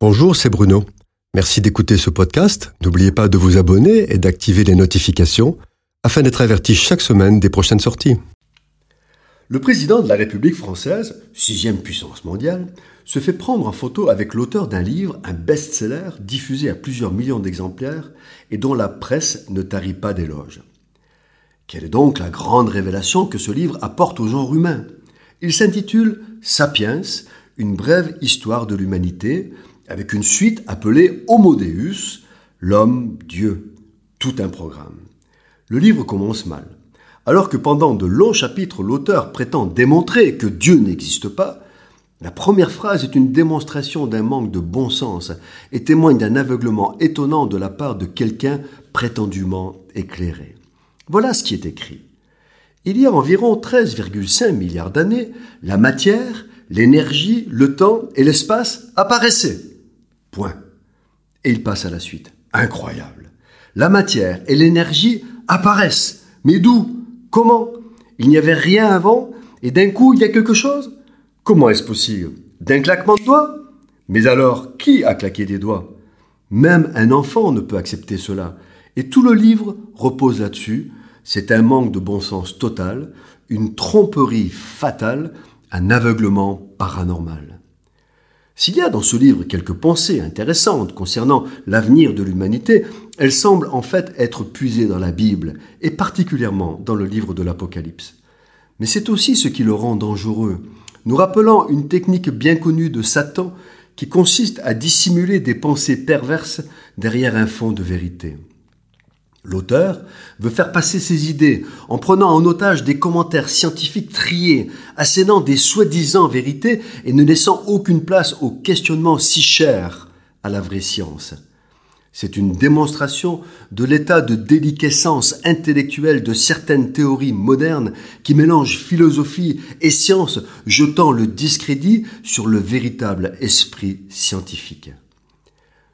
Bonjour, c'est Bruno. Merci d'écouter ce podcast. N'oubliez pas de vous abonner et d'activer les notifications afin d'être averti chaque semaine des prochaines sorties. Le président de la République française, sixième puissance mondiale, se fait prendre en photo avec l'auteur d'un livre, un best-seller diffusé à plusieurs millions d'exemplaires et dont la presse ne tarit pas d'éloges. Quelle est donc la grande révélation que ce livre apporte au genre humain? Il s'intitule Sapiens, une brève histoire de l'humanité, avec une suite appelée Homo Deus, l'homme, Dieu, tout un programme. Le livre commence mal. Alors que pendant de longs chapitres, l'auteur prétend démontrer que Dieu n'existe pas, la première phrase est une démonstration d'un manque de bon sens et témoigne d'un aveuglement étonnant de la part de quelqu'un prétendument éclairé. Voilà ce qui est écrit. Il y a environ 13,5 milliards d'années, la matière, l'énergie, le temps et l'espace apparaissaient. Point. Et il passe à la suite. Incroyable. La matière et l'énergie apparaissent. Mais d'où? Comment? Il n'y avait rien avant et d'un coup il y a quelque chose? Comment est-ce possible? D'un claquement de doigts? Mais alors, qui a claqué des doigts? Même un enfant ne peut accepter cela. Et tout le livre repose là-dessus. C'est un manque de bon sens total, une tromperie fatale, un aveuglement paranormal. S'il y a dans ce livre quelques pensées intéressantes concernant l'avenir de l'humanité, elles semblent en fait être puisées dans la Bible, et particulièrement dans le livre de l'Apocalypse. Mais c'est aussi ce qui le rend dangereux, nous rappelant une technique bien connue de Satan qui consiste à dissimuler des pensées perverses derrière un fond de vérité. L'auteur veut faire passer ses idées en prenant en otage des commentaires scientifiques triés, assénant des soi-disant vérités et ne laissant aucune place au questionnement si cher à la vraie science. C'est une démonstration de l'état de déliquescence intellectuelle de certaines théories modernes qui mélangent philosophie et science, jetant le discrédit sur le véritable esprit scientifique.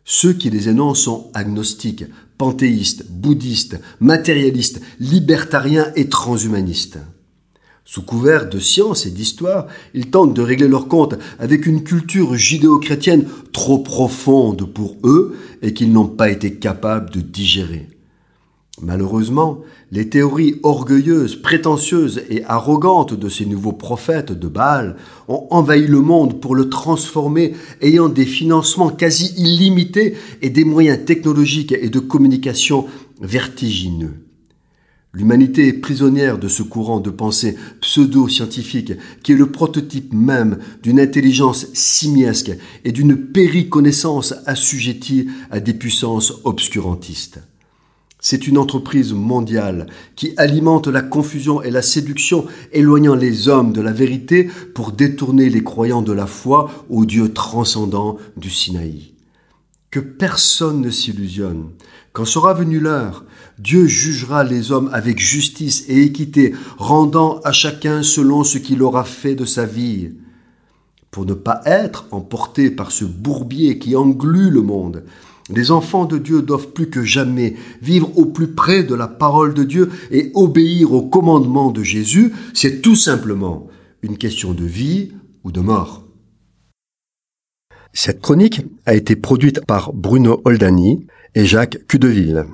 Ceux qui les énoncent sont agnostiques, panthéistes, bouddhistes, matérialistes, libertariens et transhumanistes. Sous couvert de science et d'histoire, ils tentent de régler leur compte avec une culture judéo-chrétienne trop profonde pour eux et qu'ils n'ont pas été capables de digérer. Malheureusement, les théories orgueilleuses, prétentieuses et arrogantes de ces nouveaux prophètes de Baal ont envahi le monde pour le transformer, ayant des financements quasi illimités et des moyens technologiques et de communication vertigineux. L'humanité est prisonnière de ce courant de pensée pseudo-scientifique qui est le prototype même d'une intelligence simiesque et d'une périconnaissance assujettie à des puissances obscurantistes. C'est une entreprise mondiale qui alimente la confusion et la séduction, éloignant les hommes de la vérité pour détourner les croyants de la foi au Dieu transcendant du Sinaï. Que personne ne s'illusionne. Quand sera venue l'heure, Dieu jugera les hommes avec justice et équité, rendant à chacun selon ce qu'il aura fait de sa vie. Pour ne pas être emporté par ce bourbier qui englue le monde, les enfants de Dieu doivent plus que jamais vivre au plus près de la parole de Dieu et obéir au commandement de Jésus. C'est tout simplement une question de vie ou de mort. Cette chronique a été produite par Bruno Oldani et Jacques Cudeville.